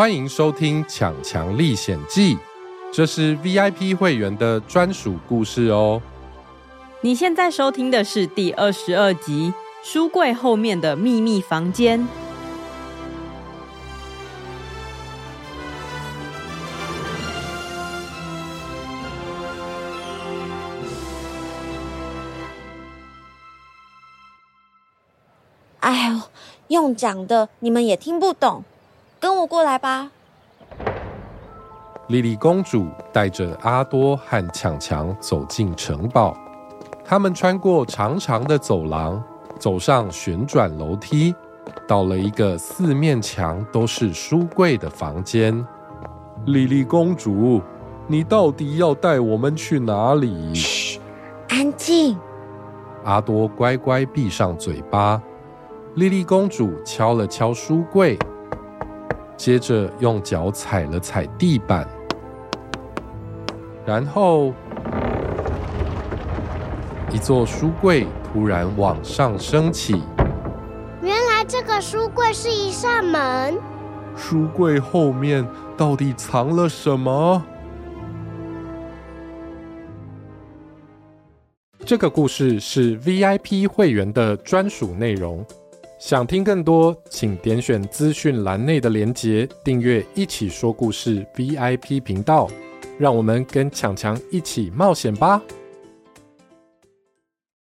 欢迎收听《抢强历险记》，这是 VIP 会员的专属故事哦。你现在收听的是第二十二集《书柜后面的秘密房间》。哎呦，用讲的你们也听不懂。跟我过来吧。莉莉公主带着阿多和强强走进城堡，他们穿过长长的走廊，走上旋转楼梯，到了一个四面墙都是书柜的房间。莉莉公主，你到底要带我们去哪里？嘘，安静。阿多乖乖闭上嘴巴。莉莉公主敲了敲书柜。接着用脚踩了踩地板，然后一座书柜突然往上升起。原来这个书柜是一扇门。书柜后面到底藏了什么？这个故事是 VIP 会员的专属内容。想听更多，请点选资讯栏内的连结，订阅“一起说故事 ”VIP 频道，让我们跟强强一起冒险吧。